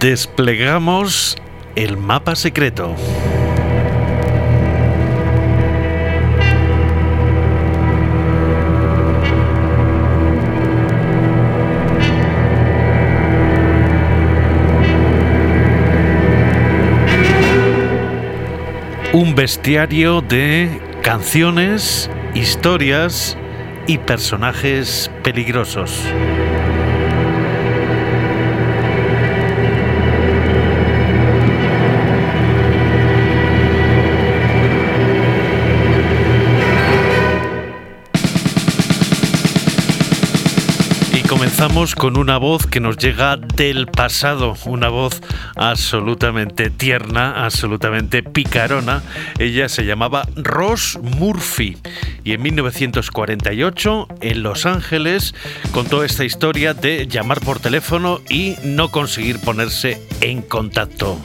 Desplegamos el mapa secreto. Un bestiario de canciones, historias y personajes peligrosos. Con una voz que nos llega del pasado, una voz absolutamente tierna, absolutamente picarona. Ella se llamaba Ross Murphy y en 1948 en Los Ángeles contó esta historia de llamar por teléfono y no conseguir ponerse en contacto.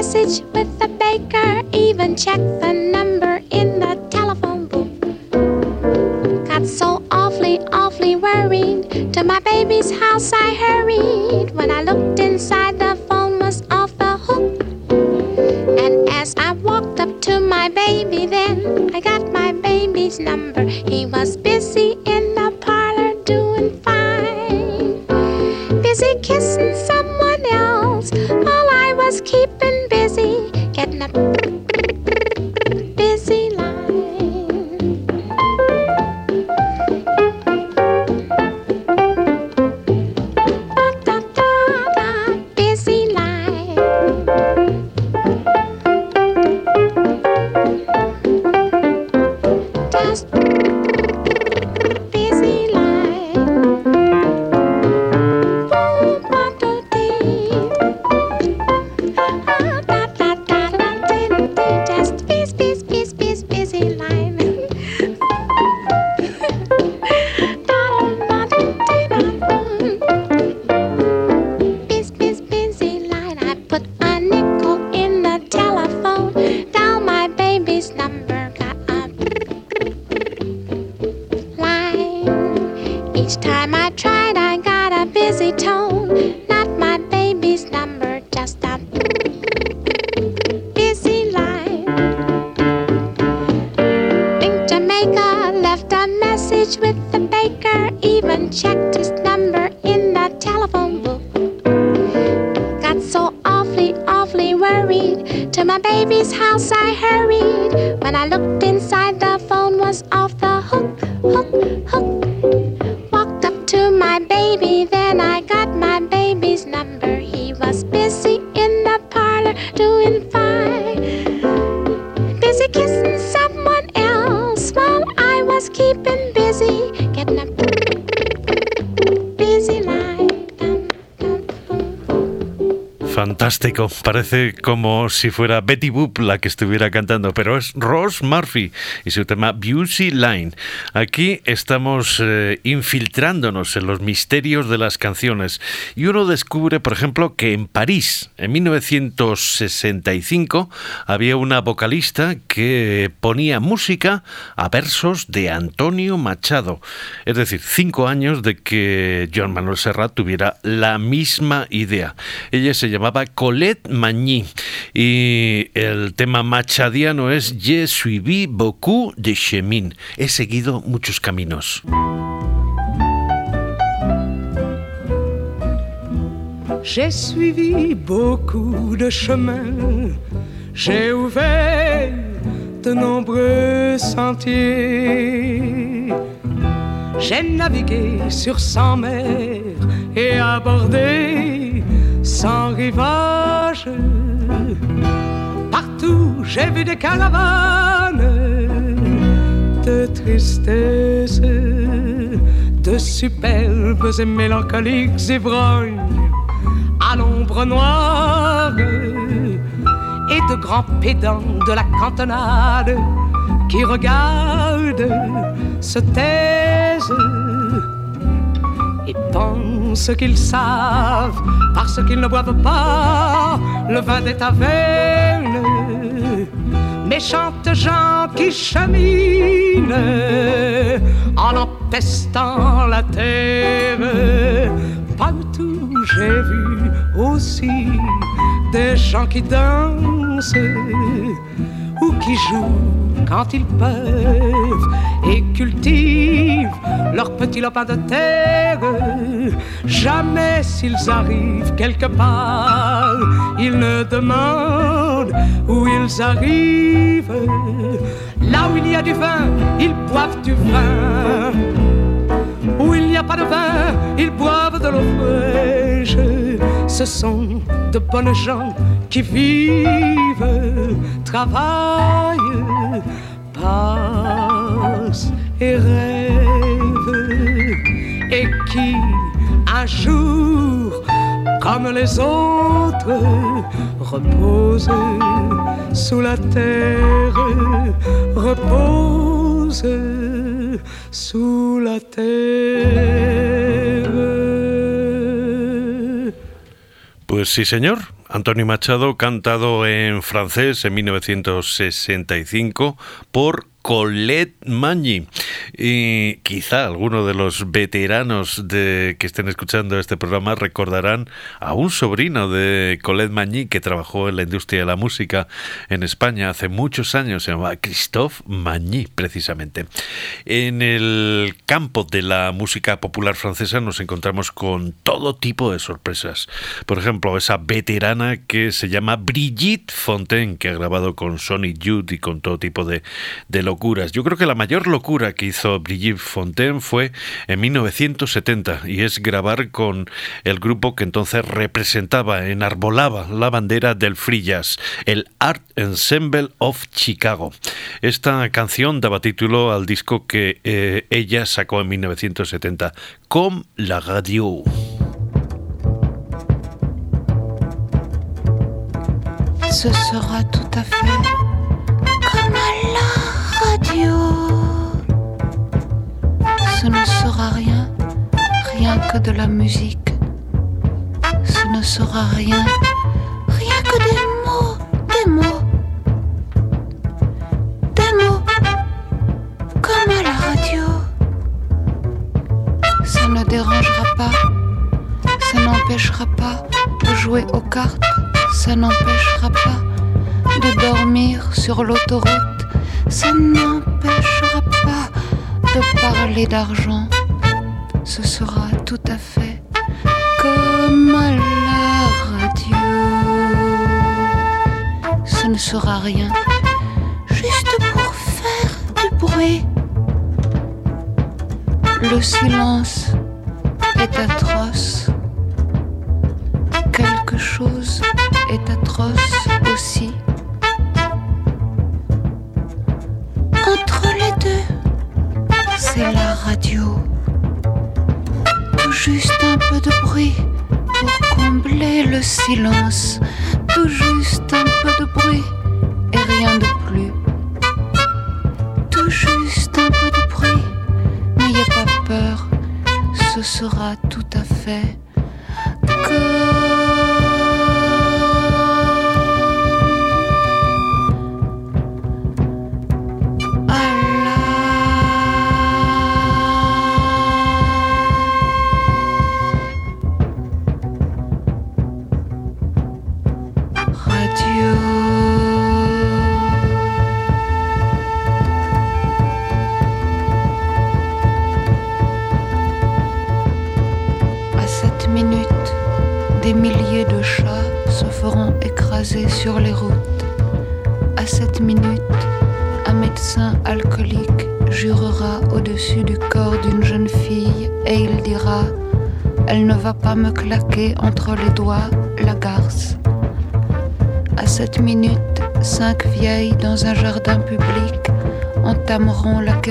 Message with the baker, even checked the number in the telephone booth. Got so awfully, awfully worried. To my baby's house I hurried. When I looked inside, the phone was off the hook. And as I walked up to my baby, then I got my baby's number. He was busy in the parlor doing fine, busy kissing parece como si fuera Betty Boop la que estuviera cantando, pero es Ross Murphy y su tema Beauty Line. Estamos eh, infiltrándonos en los misterios de las canciones y uno descubre, por ejemplo, que en París, en 1965, había una vocalista que ponía música a versos de Antonio Machado. Es decir, cinco años de que Joan Manuel Serrat tuviera la misma idea. Ella se llamaba Colette Magny y el tema machadiano es Je suivi beaucoup de chemin. He seguido J'ai suivi beaucoup de chemins, j'ai ouvert de nombreux sentiers. J'ai navigué sur cent mers et abordé sans rivage. Partout j'ai vu des caravanes de tristesse, de superbes et mélancoliques ivrognes à l'ombre noire et de grand pédant de la cantonade qui regarde, se taise et pense qu'ils savent parce qu'ils ne boivent pas le vin des tavernes. Méchantes gens qui cheminent en empestant la terre. Partout j'ai vu aussi des gens qui dansent ou qui jouent quand ils peuvent et cultivent leur petit lopin de terre. Jamais s'ils arrivent quelque part, ils ne demandent où ils arrivent. Là où il y a du vin, ils boivent du vin. Où il n'y a pas de vin, ils boivent de l'eau fraîche. Ce sont de bonnes gens qui vivent, travaillent, passent et rêvent, et qui un jour, comme les autres, reposent sous la terre, reposent sous la. Pues sí, señor. Antonio Machado, cantado en francés en 1965 por Colette Magny. Y quizá alguno de los veteranos de, que estén escuchando este programa recordarán a un sobrino de Colette Magny que trabajó en la industria de la música en España hace muchos años, se llamaba Christophe Magny, precisamente. En el campo de la música popular francesa nos encontramos con todo tipo de sorpresas. Por ejemplo, esa veterana que se llama Brigitte Fontaine, que ha grabado con Sony Youth y con todo tipo de, de Yo creo que la mayor locura que hizo Brigitte Fontaine fue en 1970 y es grabar con el grupo que entonces representaba, enarbolaba la bandera del free jazz, el Art Ensemble of Chicago. Esta canción daba título al disco que eh, ella sacó en 1970, Comme la radio. Ce sera tout Ce ne sera rien, rien que de la musique. Ce ne sera rien, rien que des mots, des mots. Des mots comme à la radio. Ça ne dérangera pas, ça n'empêchera pas de jouer aux cartes ça n'empêchera pas de dormir sur l'autoroute, ça n'empêchera pas de parler d'argent. Ce sera tout à fait comme à la radio. Ce ne sera rien, juste pour faire du bruit. Le silence est atroce. Quelque chose est atroce aussi. Le silence. Tout juste un peu de bruit et rien de plus. Tout juste un peu de bruit, n'ayez pas peur, ce sera tout à fait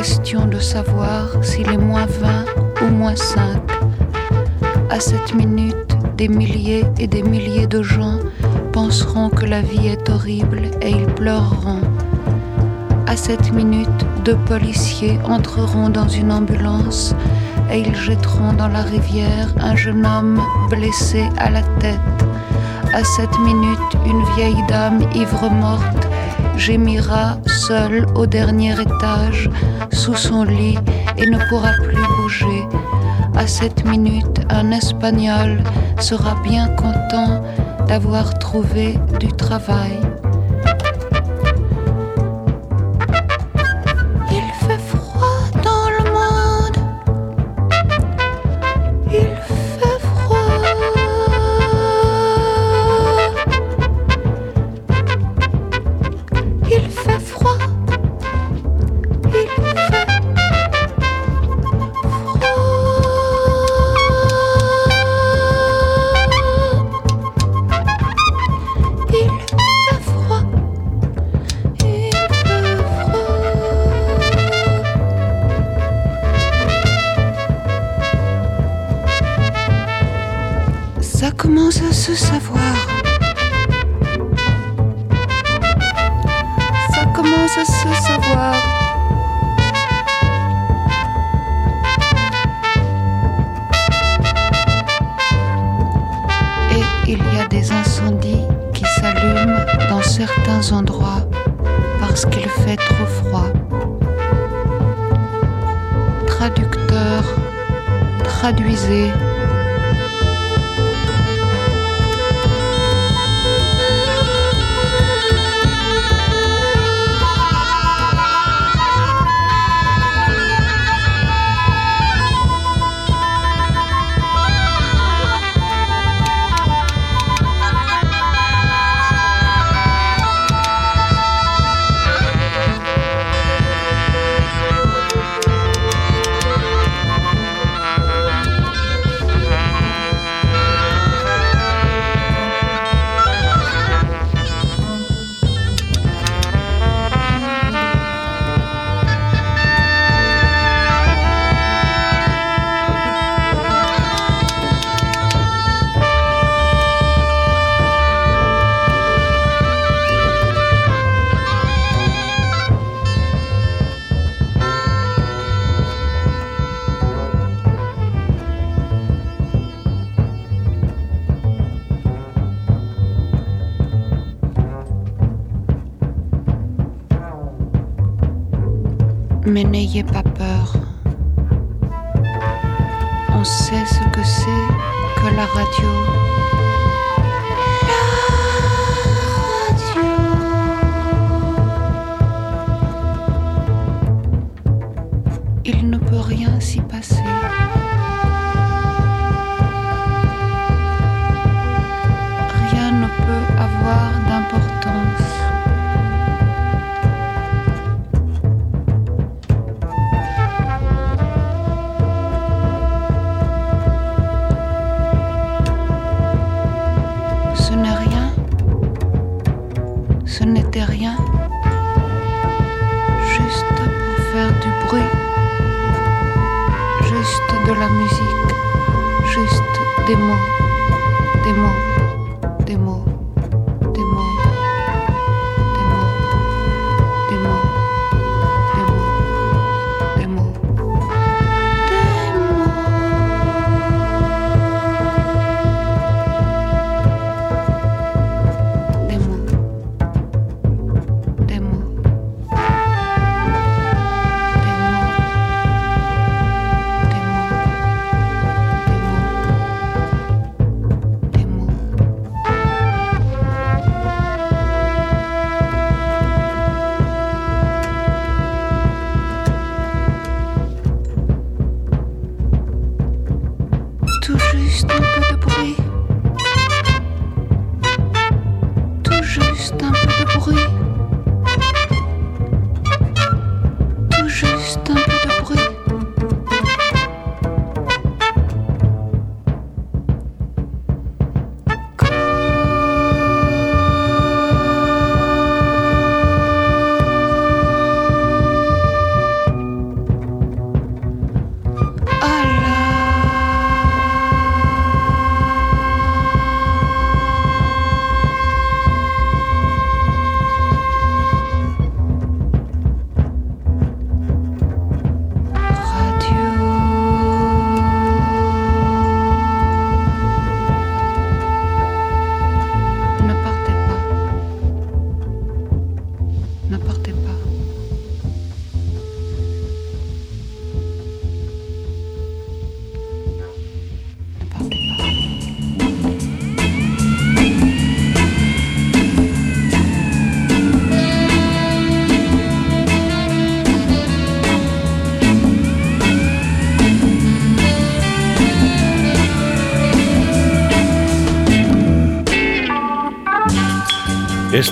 question de savoir s'il est moins 20 ou moins 5. À cette minute, des milliers et des milliers de gens penseront que la vie est horrible et ils pleureront. À cette minute, deux policiers entreront dans une ambulance et ils jetteront dans la rivière un jeune homme blessé à la tête. À cette minute, une vieille dame ivre morte gémira seule au dernier étage sous son lit et ne pourra plus bouger. À cette minute, un Espagnol sera bien content d'avoir trouvé du travail. Mais n'ayez pas peur. On sait ce que c'est que la radio.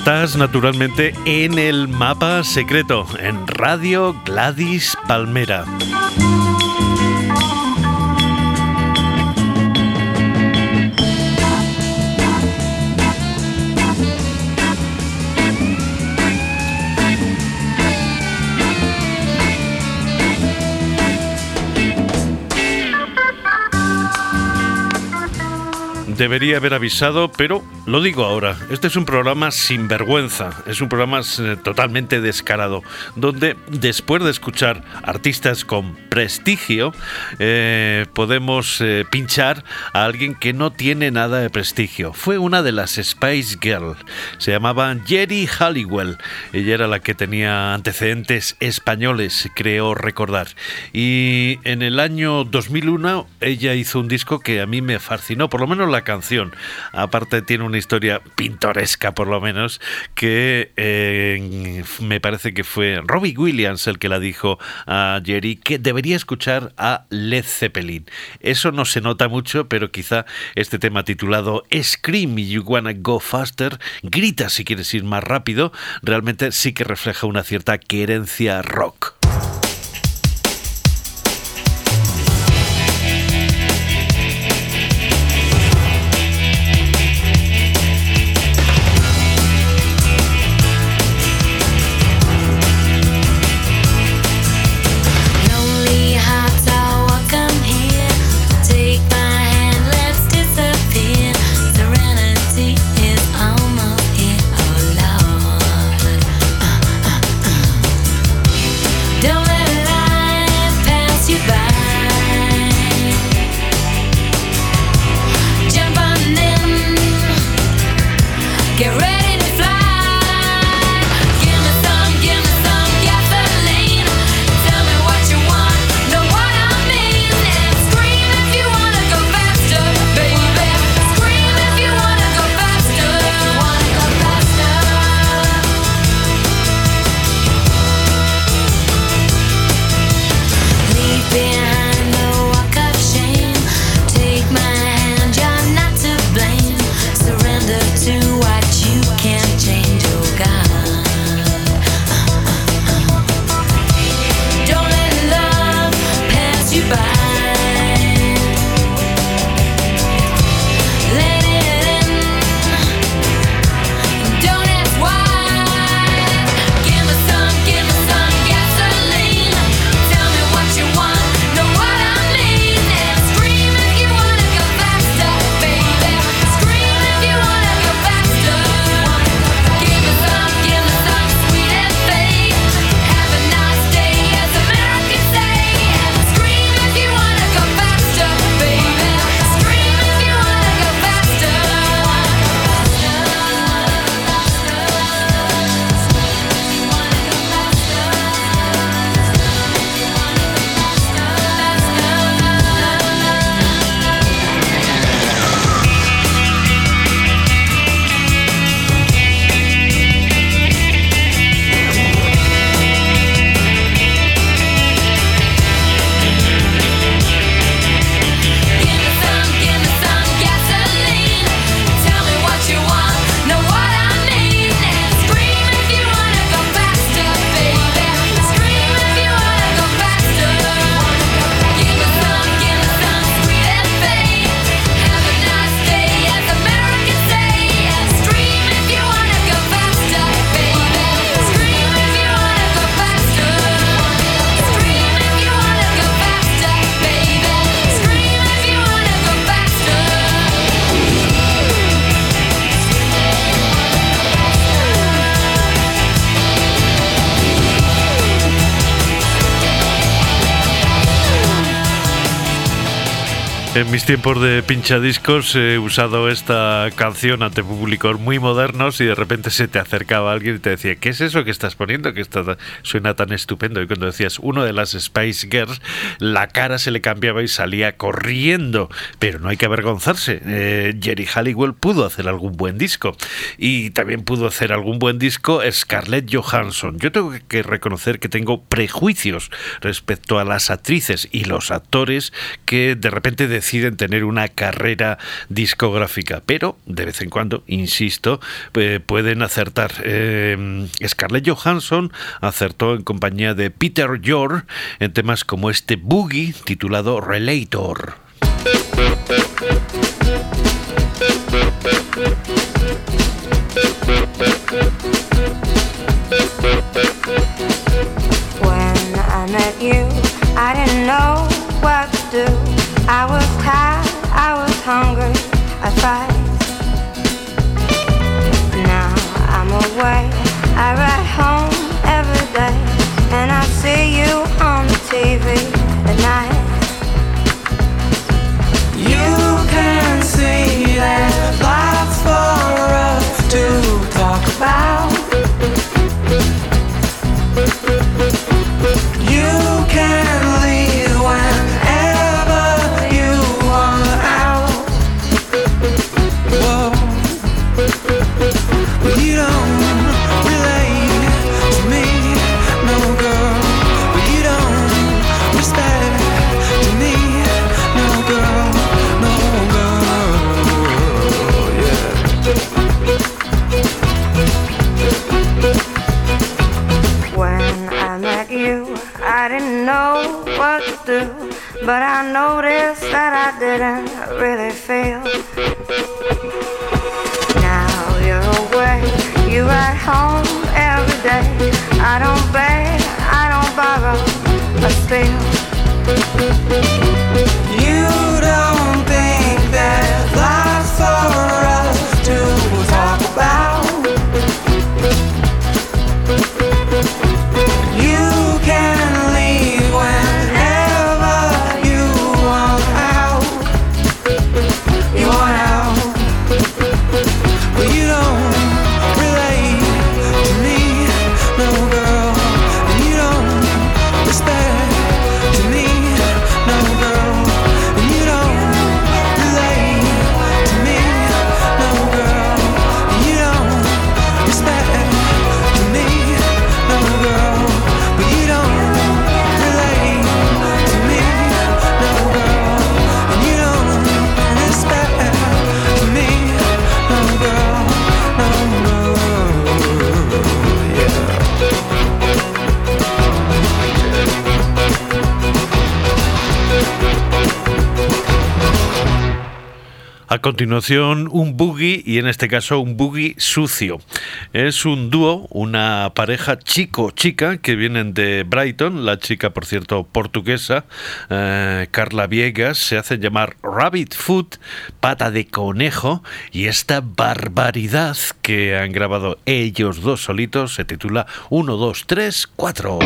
Estás naturalmente en el mapa secreto, en Radio Gladys Palmera. debería haber avisado, pero lo digo ahora. Este es un programa sin vergüenza, es un programa eh, totalmente descarado, donde después de escuchar artistas con prestigio, eh, podemos eh, pinchar a alguien que no tiene nada de prestigio. Fue una de las Spice Girls, se llamaba Jerry Halliwell. Ella era la que tenía antecedentes españoles, creo recordar. Y en el año 2001 ella hizo un disco que a mí me fascinó, por lo menos la canción. Aparte tiene historia pintoresca, por lo menos, que eh, me parece que fue Robbie Williams el que la dijo a Jerry que debería escuchar a Led Zeppelin. Eso no se nota mucho, pero quizá este tema titulado Scream You Wanna Go Faster, grita si quieres ir más rápido, realmente sí que refleja una cierta querencia rock. En mis tiempos de pinchadiscos he usado esta canción ante públicos muy modernos y de repente se te acercaba alguien y te decía, ¿qué es eso que estás poniendo? Que está, suena tan estupendo. Y cuando decías uno de las Spice Girls, la cara se le cambiaba y salía corriendo. Pero no hay que avergonzarse. Eh, Jerry Halliwell pudo hacer algún buen disco. Y también pudo hacer algún buen disco Scarlett Johansson. Yo tengo que reconocer que tengo prejuicios respecto a las actrices y los actores que de repente deciden tener una carrera discográfica, pero de vez en cuando, insisto, pueden acertar. Eh, Scarlett Johansson acertó en compañía de Peter Yor en temas como este boogie titulado Relator. When I met you, I didn't know what to do. I was tired, I was hungry, I. I ride home every day, and I see you on the TV at night. You can see there's lots for us to talk about. You can but I noticed that I didn't really feel. Now you're away, you ride home every day. I don't beg, I don't borrow, but still. Continuación, un boogie y en este caso un boogie sucio. Es un dúo, una pareja chico-chica que vienen de Brighton, la chica por cierto portuguesa, eh, Carla Viegas, se hacen llamar Rabbit Foot, pata de conejo, y esta barbaridad que han grabado ellos dos solitos se titula 1, 2, 3, 4.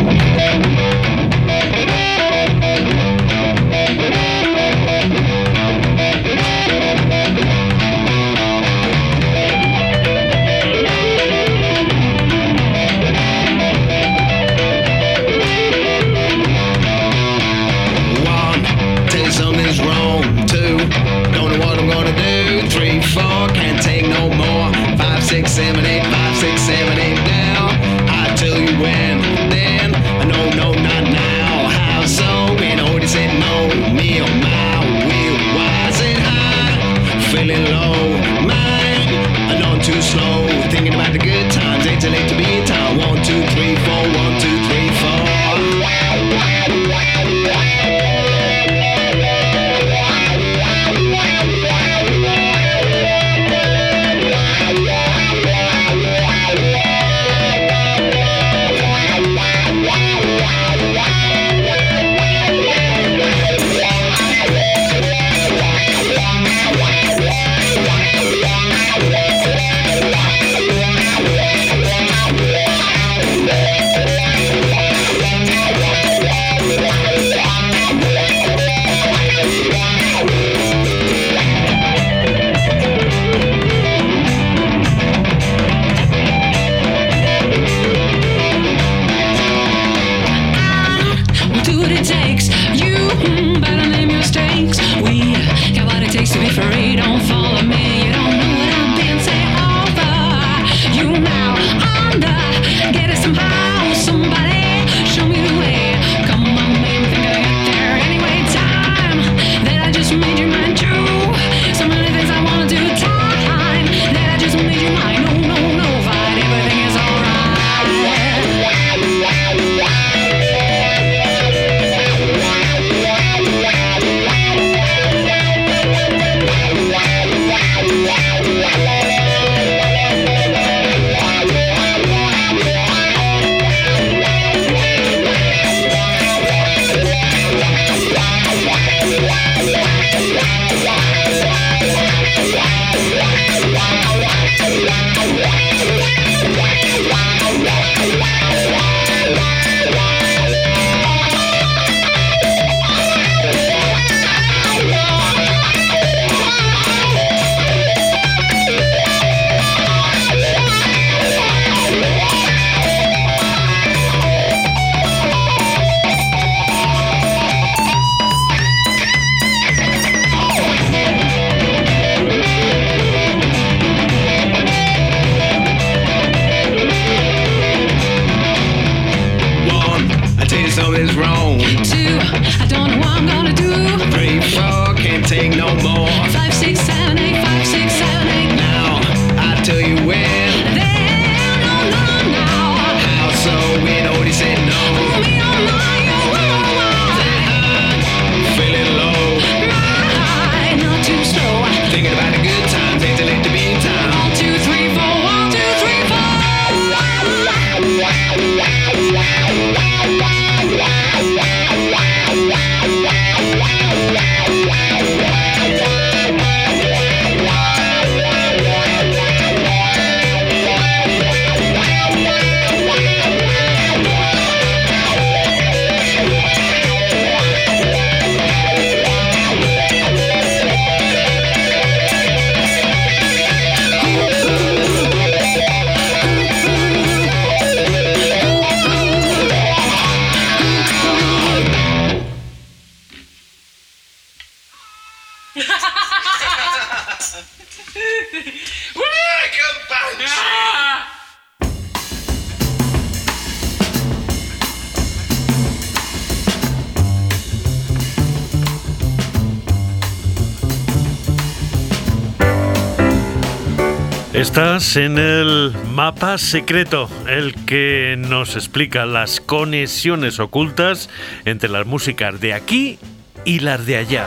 En el mapa secreto, el que nos explica las conexiones ocultas entre las músicas de aquí y las de allá.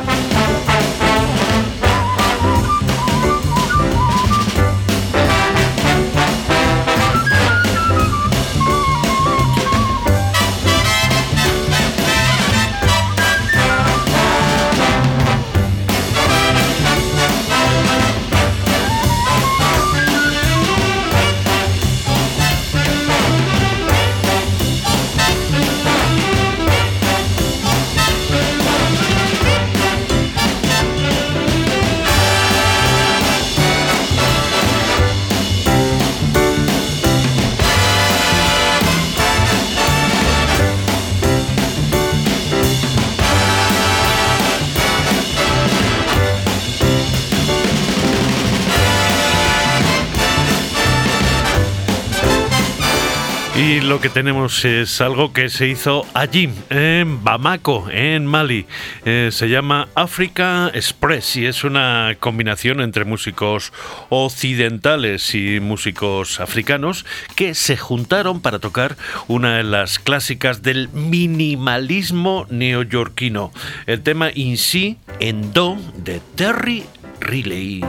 Y lo que tenemos es algo que se hizo allí, en Bamako, en Mali. Eh, se llama Africa Express y es una combinación entre músicos occidentales y músicos africanos que se juntaron para tocar una de las clásicas del minimalismo neoyorquino, el tema In Si en Do de Terry Riley.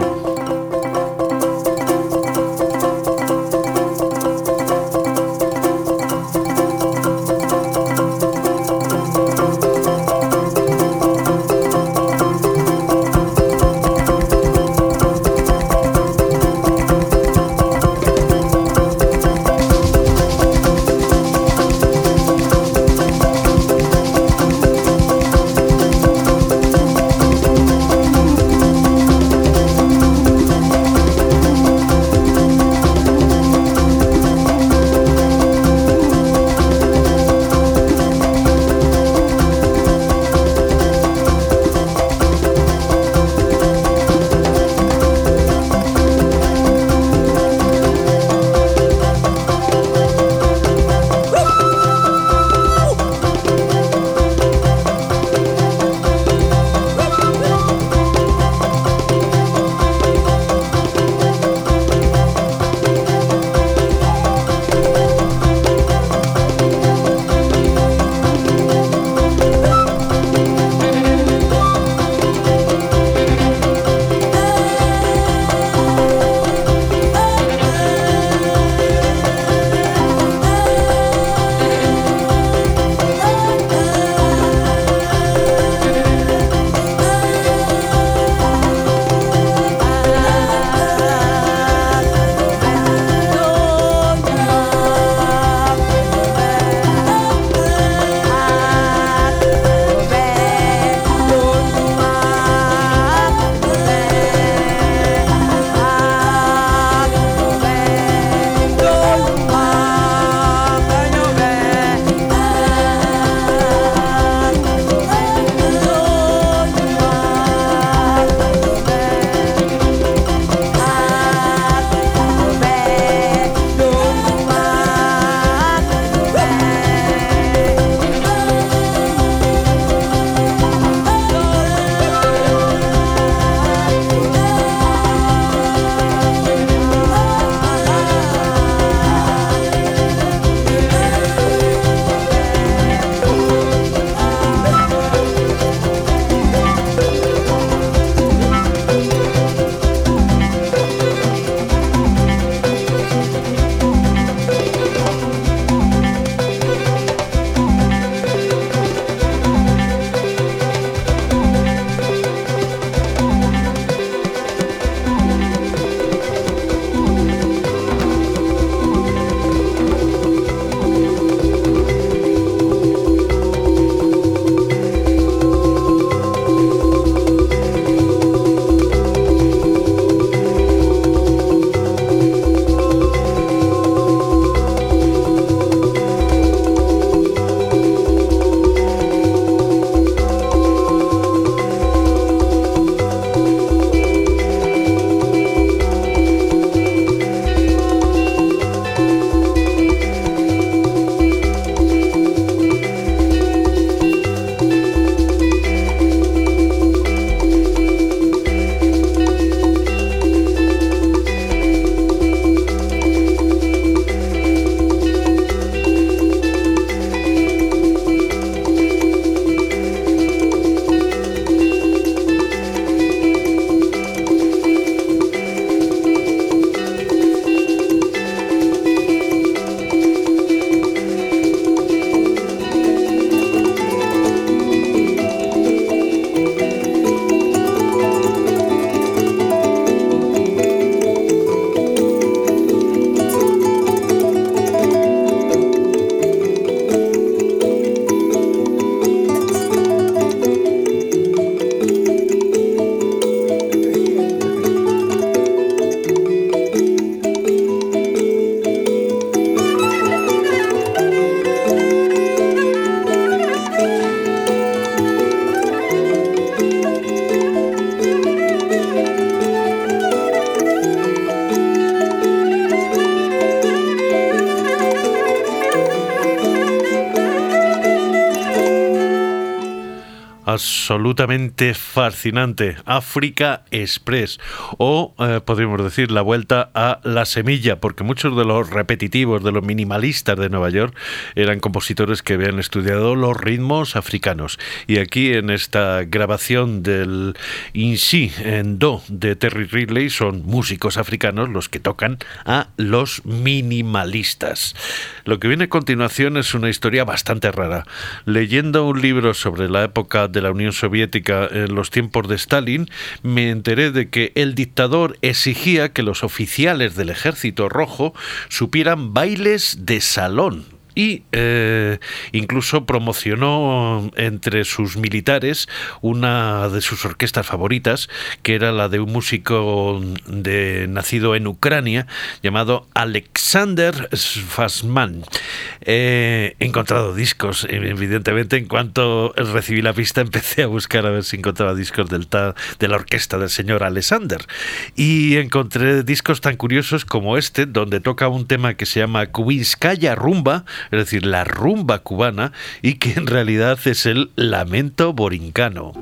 Dios. Absolutamente fascinante, África Express, o eh, podríamos decir la vuelta a la semilla, porque muchos de los repetitivos, de los minimalistas de Nueva York, eran compositores que habían estudiado los ritmos africanos. Y aquí en esta grabación del Insi en Do de Terry Ridley son músicos africanos los que tocan a los minimalistas. Lo que viene a continuación es una historia bastante rara. Leyendo un libro sobre la época de la Unión Soviética en los tiempos de Stalin, me enteré de que el dictador exigía que los oficiales del ejército rojo supieran bailes de salón y eh, incluso promocionó entre sus militares una de sus orquestas favoritas, que era la de un músico de, nacido en Ucrania llamado Alexander Sfasman. he encontrado discos, evidentemente, en cuanto recibí la pista empecé a buscar a ver si encontraba discos del de la orquesta del señor Alexander. Y encontré discos tan curiosos como este, donde toca un tema que se llama Kubinskaya Rumba, es decir, la rumba cubana, y que en realidad es el lamento borincano.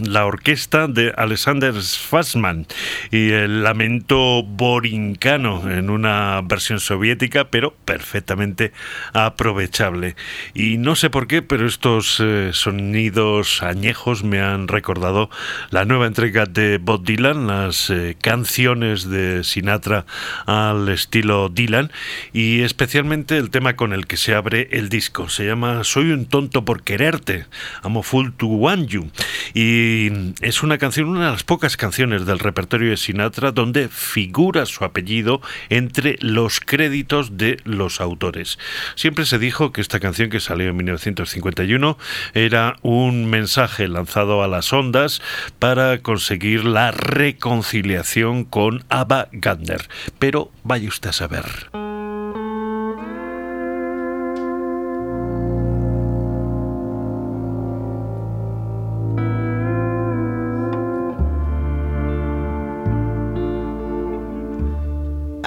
La orquesta de Alexander Fassman y el lamento borincano en una versión soviética, pero perfectamente aprovechable. Y no sé por qué, pero estos eh, sonidos añejos me han recordado la nueva entrega de Bob Dylan, las eh, canciones de Sinatra al estilo Dylan y especialmente el tema con el que se abre el disco. Se llama Soy un tonto por quererte, Amo Full to Want You. Y es una canción, una de las pocas canciones del repertorio de Sinatra donde figura su apellido entre los créditos de los autores. Siempre se dijo que esta canción que salió en 1951 era un mensaje lanzado a las ondas para conseguir la reconciliación con Ava Gardner. Pero vaya usted a saber.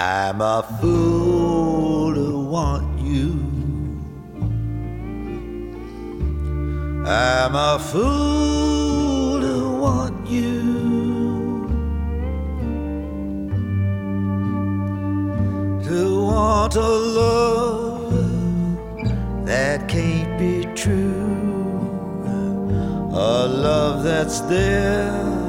I'm a fool to want you. I'm a fool to want you. To want a love that can't be true. A love that's there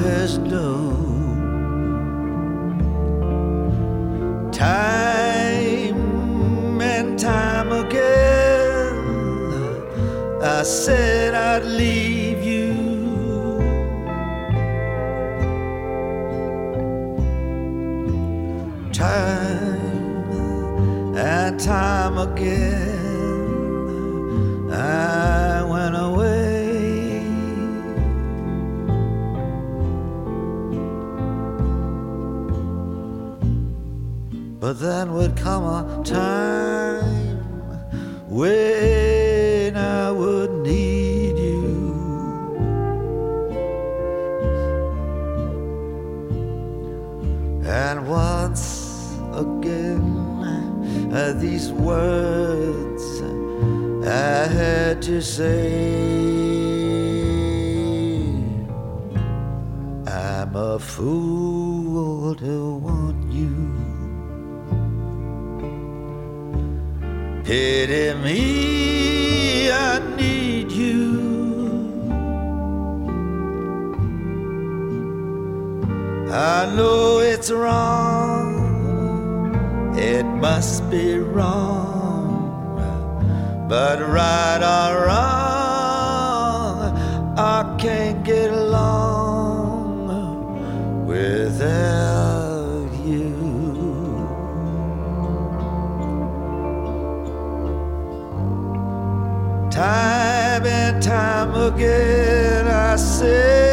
Time and time again, I said I'd leave you. Time and time again, But then would come a time when I would need you. And once again, uh, these words I had to say. I'm a fool to want Pity me, I need you. I know it's wrong, it must be wrong, but right or wrong, Time and time again, I said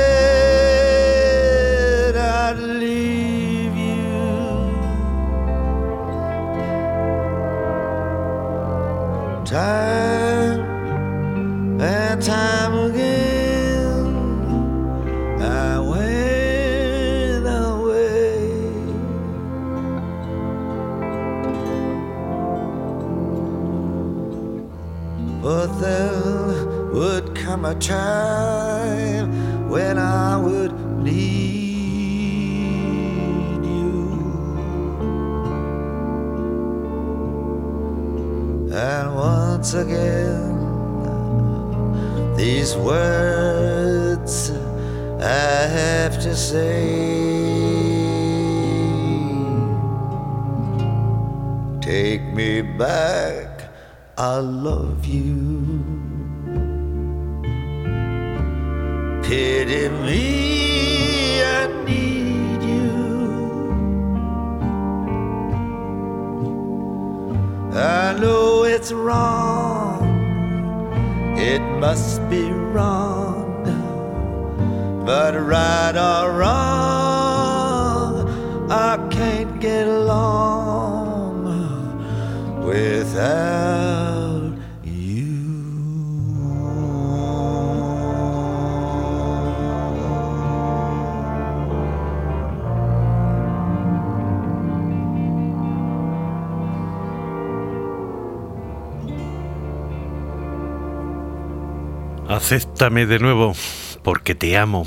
time when I would need you. And once again, these words I have to say. Take me back, I love you. Pity me, I need you. I know it's wrong, it must be wrong, but right or wrong, I can't get along without Acéptame de nuevo, porque te amo.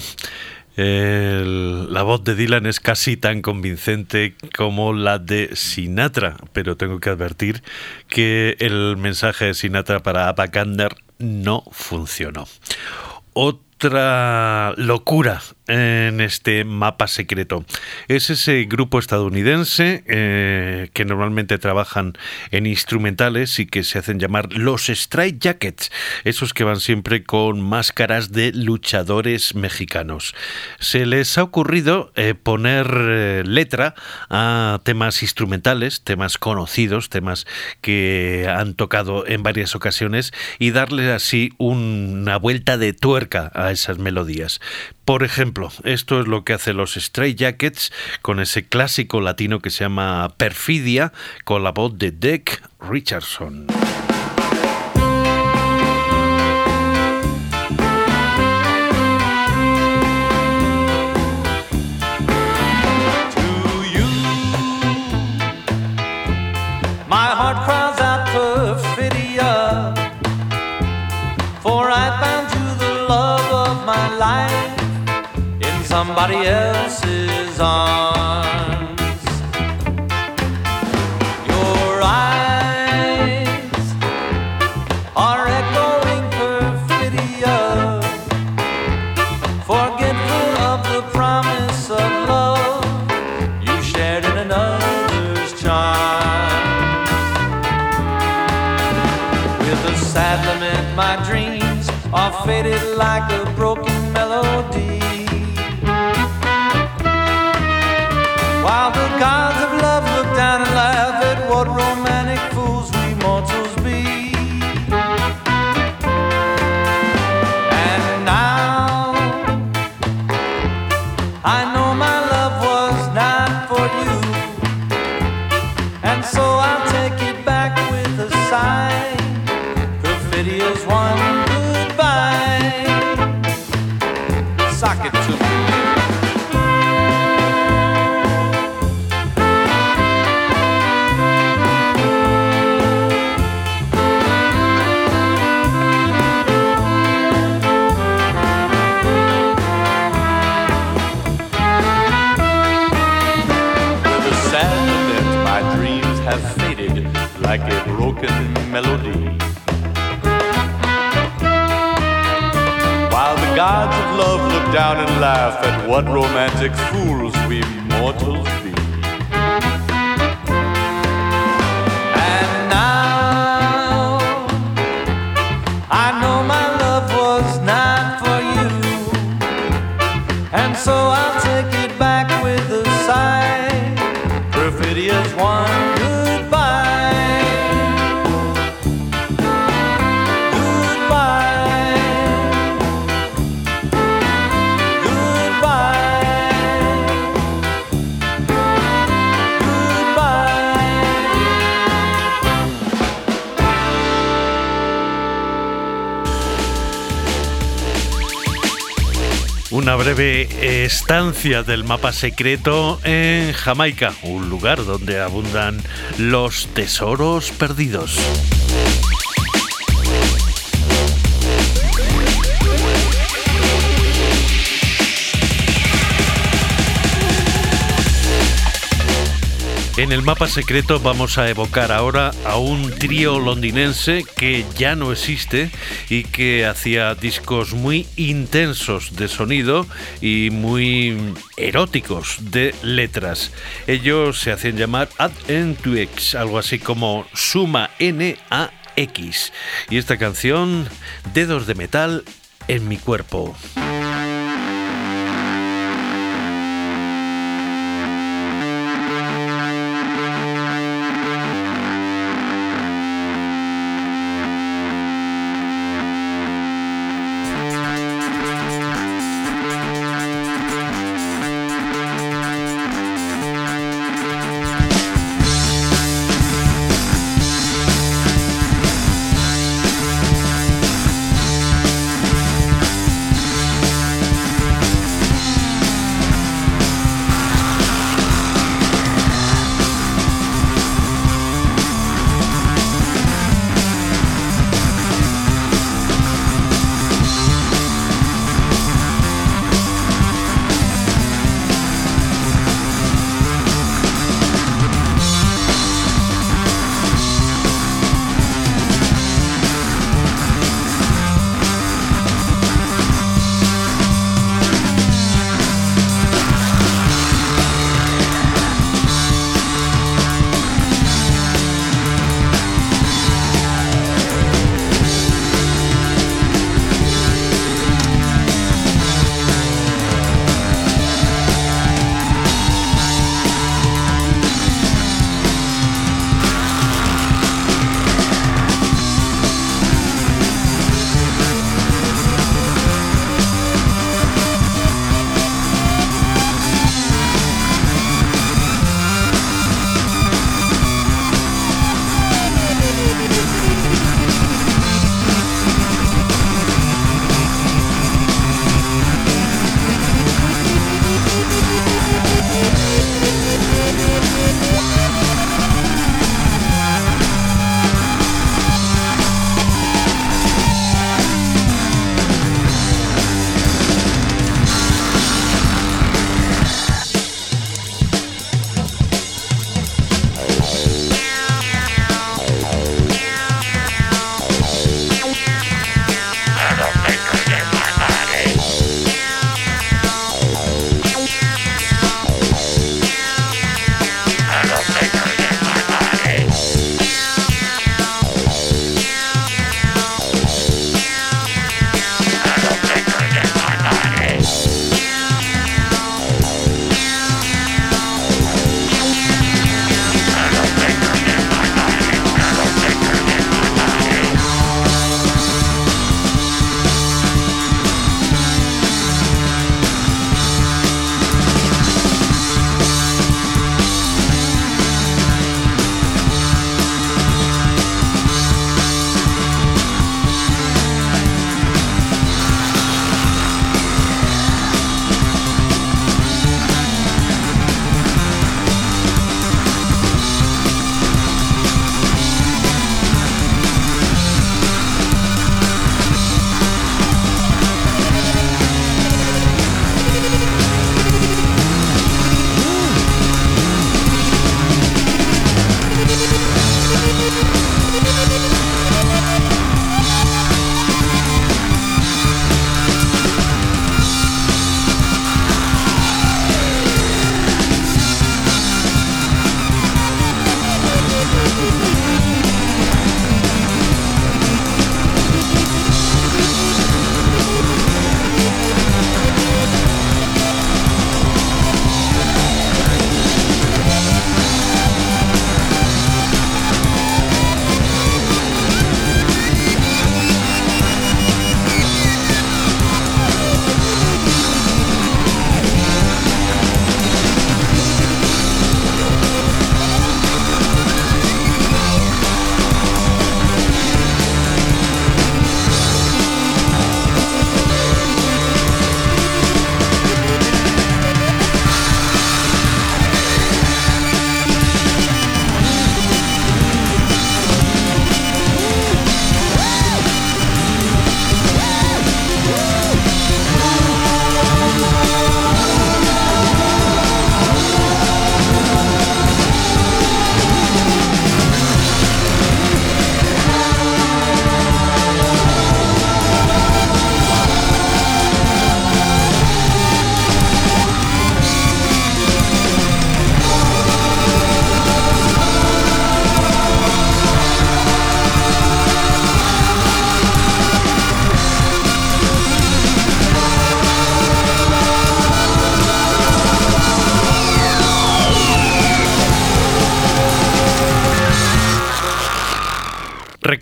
La voz de Dylan es casi tan convincente como la de Sinatra, pero tengo que advertir que el mensaje de Sinatra para Apakander no funcionó. Otra locura en este mapa secreto es ese grupo estadounidense eh, que normalmente trabajan en instrumentales y que se hacen llamar los Straight Jackets, esos que van siempre con máscaras de luchadores mexicanos. Se les ha ocurrido eh, poner eh, letra a temas instrumentales, temas conocidos, temas que han tocado en varias ocasiones y darle así una vuelta de tuerca a esas melodías. Por ejemplo, esto es lo que hacen los Stray Jackets con ese clásico latino que se llama Perfidia con la voz de Dick Richardson. Somebody else's arms. Your eyes are echoing perfidia, forgetful of the promise of love you shared in another's charm. With a sad lament, my dreams are faded like a broken and laugh at what romantic fools we mortals be. Breve estancia del mapa secreto en Jamaica, un lugar donde abundan los tesoros perdidos. En el mapa secreto vamos a evocar ahora a un trío londinense que ya no existe y que hacía discos muy intensos de sonido y muy eróticos de letras. Ellos se hacían llamar Ad N2X, algo así como Suma N A X. Y esta canción, Dedos de metal en mi cuerpo.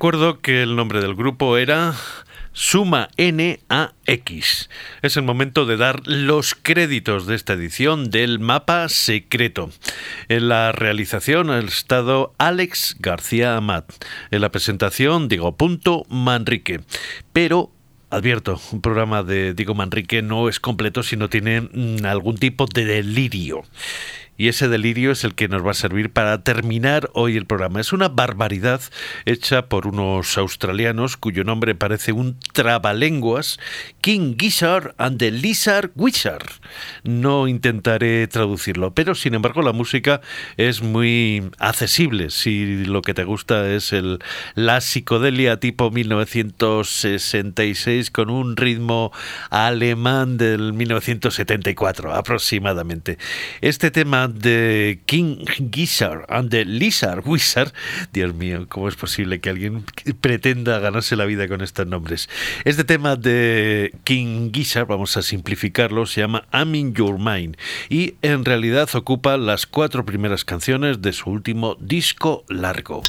Recuerdo que el nombre del grupo era Suma NAX. Es el momento de dar los créditos de esta edición del mapa secreto. En la realización ha estado Alex García Amat. En la presentación Diego Punto Manrique. Pero Advierto, un programa de Diego Manrique no es completo si no tiene mm, algún tipo de delirio y ese delirio es el que nos va a servir para terminar hoy el programa. Es una barbaridad hecha por unos australianos cuyo nombre parece un trabalenguas, King Gizzard and the Lizard Wizard. No intentaré traducirlo, pero sin embargo la música es muy accesible si lo que te gusta es el la psicodelia tipo 1966 con un ritmo alemán del 1974 aproximadamente. Este tema de King Gizzard and the Lizard Wizard. Dios mío, ¿cómo es posible que alguien pretenda ganarse la vida con estos nombres? Este tema de King Gizzard, vamos a simplificarlo, se llama I'm in Your Mind y en realidad ocupa las cuatro primeras canciones de su último disco largo.